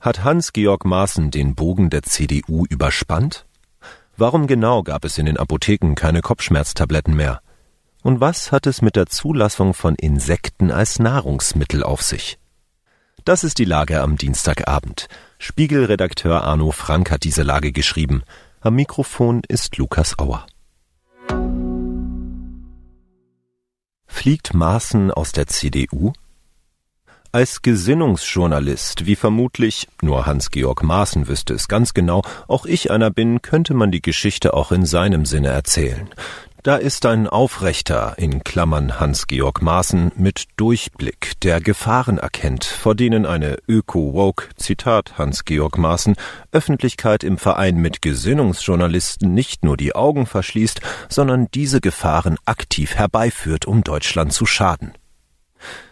Hat Hans-Georg Maaßen den Bogen der CDU überspannt? Warum genau gab es in den Apotheken keine Kopfschmerztabletten mehr? Und was hat es mit der Zulassung von Insekten als Nahrungsmittel auf sich? Das ist die Lage am Dienstagabend. Spiegelredakteur Arno Frank hat diese Lage geschrieben. Am Mikrofon ist Lukas Auer. Fliegt Maaßen aus der CDU? Als Gesinnungsjournalist, wie vermutlich nur Hans-Georg Maaßen wüsste es ganz genau, auch ich einer bin, könnte man die Geschichte auch in seinem Sinne erzählen. Da ist ein Aufrechter, in Klammern Hans-Georg Maaßen, mit Durchblick, der Gefahren erkennt, vor denen eine Öko-Woke, Zitat Hans-Georg Maaßen, Öffentlichkeit im Verein mit Gesinnungsjournalisten nicht nur die Augen verschließt, sondern diese Gefahren aktiv herbeiführt, um Deutschland zu schaden.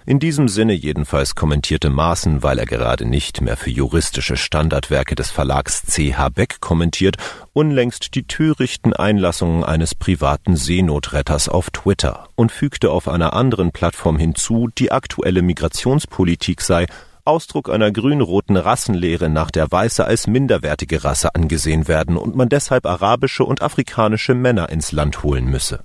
In diesem Sinne jedenfalls kommentierte Maaßen, weil er gerade nicht mehr für juristische Standardwerke des Verlags C.H. Beck kommentiert, unlängst die törichten Einlassungen eines privaten Seenotretters auf Twitter und fügte auf einer anderen Plattform hinzu, die aktuelle Migrationspolitik sei Ausdruck einer grün-roten Rassenlehre, nach der Weiße als minderwertige Rasse angesehen werden und man deshalb arabische und afrikanische Männer ins Land holen müsse.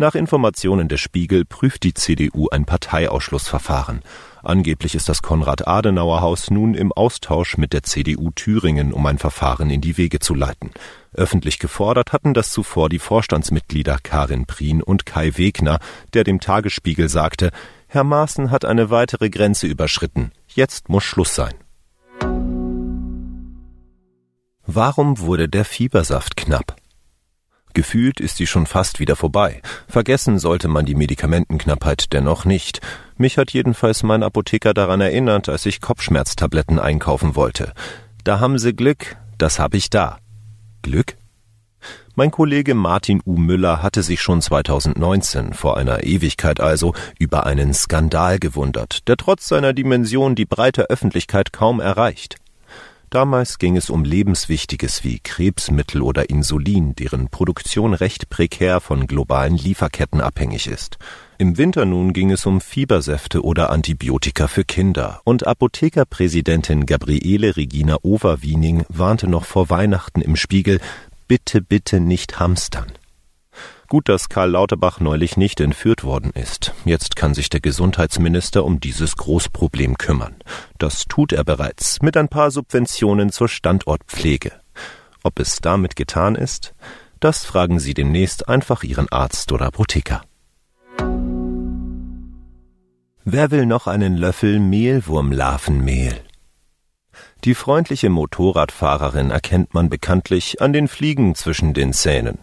Nach Informationen des Spiegel prüft die CDU ein Parteiausschlussverfahren. Angeblich ist das Konrad-Adenauer-Haus nun im Austausch mit der CDU Thüringen, um ein Verfahren in die Wege zu leiten. Öffentlich gefordert hatten das zuvor die Vorstandsmitglieder Karin Prien und Kai Wegner, der dem Tagesspiegel sagte, Herr Maaßen hat eine weitere Grenze überschritten. Jetzt muss Schluss sein. Warum wurde der Fiebersaft knapp? Gefühlt ist sie schon fast wieder vorbei. Vergessen sollte man die Medikamentenknappheit dennoch nicht. Mich hat jedenfalls mein Apotheker daran erinnert, als ich Kopfschmerztabletten einkaufen wollte. Da haben Sie Glück, das hab ich da. Glück? Mein Kollege Martin U. Müller hatte sich schon 2019, vor einer Ewigkeit also, über einen Skandal gewundert, der trotz seiner Dimension die breite Öffentlichkeit kaum erreicht. Damals ging es um Lebenswichtiges wie Krebsmittel oder Insulin, deren Produktion recht prekär von globalen Lieferketten abhängig ist. Im Winter nun ging es um Fiebersäfte oder Antibiotika für Kinder, und Apothekerpräsidentin Gabriele Regina Overwiening warnte noch vor Weihnachten im Spiegel Bitte, bitte nicht hamstern. Gut, dass Karl Lauterbach neulich nicht entführt worden ist. Jetzt kann sich der Gesundheitsminister um dieses Großproblem kümmern. Das tut er bereits mit ein paar Subventionen zur Standortpflege. Ob es damit getan ist, das fragen Sie demnächst einfach Ihren Arzt oder Apotheker. Wer will noch einen Löffel Mehlwurmlarvenmehl? Die freundliche Motorradfahrerin erkennt man bekanntlich an den Fliegen zwischen den Zähnen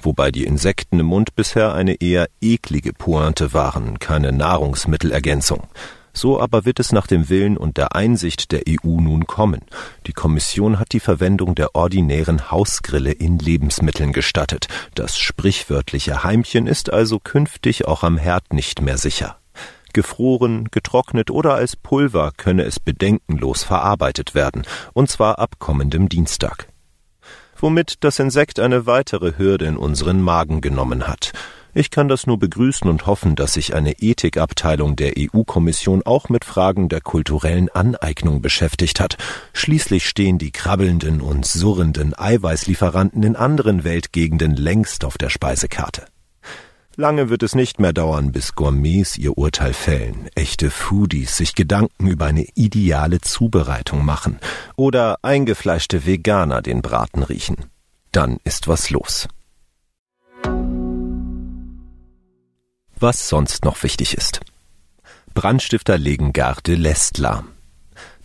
wobei die Insekten im Mund bisher eine eher eklige Pointe waren, keine Nahrungsmittelergänzung. So aber wird es nach dem Willen und der Einsicht der EU nun kommen. Die Kommission hat die Verwendung der ordinären Hausgrille in Lebensmitteln gestattet. Das sprichwörtliche Heimchen ist also künftig auch am Herd nicht mehr sicher. Gefroren, getrocknet oder als Pulver könne es bedenkenlos verarbeitet werden, und zwar ab kommendem Dienstag womit das Insekt eine weitere Hürde in unseren Magen genommen hat. Ich kann das nur begrüßen und hoffen, dass sich eine Ethikabteilung der EU-Kommission auch mit Fragen der kulturellen Aneignung beschäftigt hat. Schließlich stehen die krabbelnden und surrenden Eiweißlieferanten in anderen Weltgegenden längst auf der Speisekarte. Lange wird es nicht mehr dauern, bis Gourmets ihr Urteil fällen, echte Foodies sich Gedanken über eine ideale Zubereitung machen oder eingefleischte Veganer den Braten riechen. Dann ist was los. Was sonst noch wichtig ist. Brandstifter legen Garde lahm.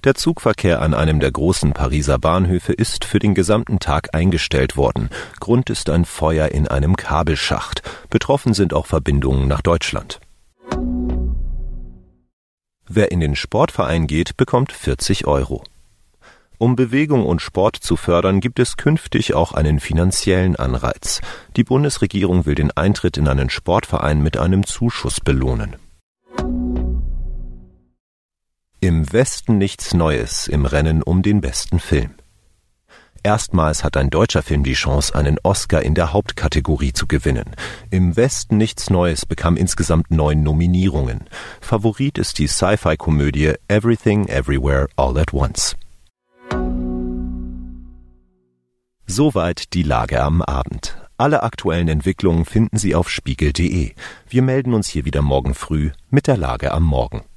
Der Zugverkehr an einem der großen Pariser Bahnhöfe ist für den gesamten Tag eingestellt worden. Grund ist ein Feuer in einem Kabelschacht. Betroffen sind auch Verbindungen nach Deutschland. Wer in den Sportverein geht, bekommt 40 Euro. Um Bewegung und Sport zu fördern, gibt es künftig auch einen finanziellen Anreiz. Die Bundesregierung will den Eintritt in einen Sportverein mit einem Zuschuss belohnen. Im Westen nichts Neues im Rennen um den besten Film. Erstmals hat ein deutscher Film die Chance, einen Oscar in der Hauptkategorie zu gewinnen. Im Westen nichts Neues bekam insgesamt neun Nominierungen. Favorit ist die Sci-Fi-Komödie Everything Everywhere All at Once. Soweit die Lage am Abend. Alle aktuellen Entwicklungen finden Sie auf spiegel.de. Wir melden uns hier wieder morgen früh mit der Lage am Morgen.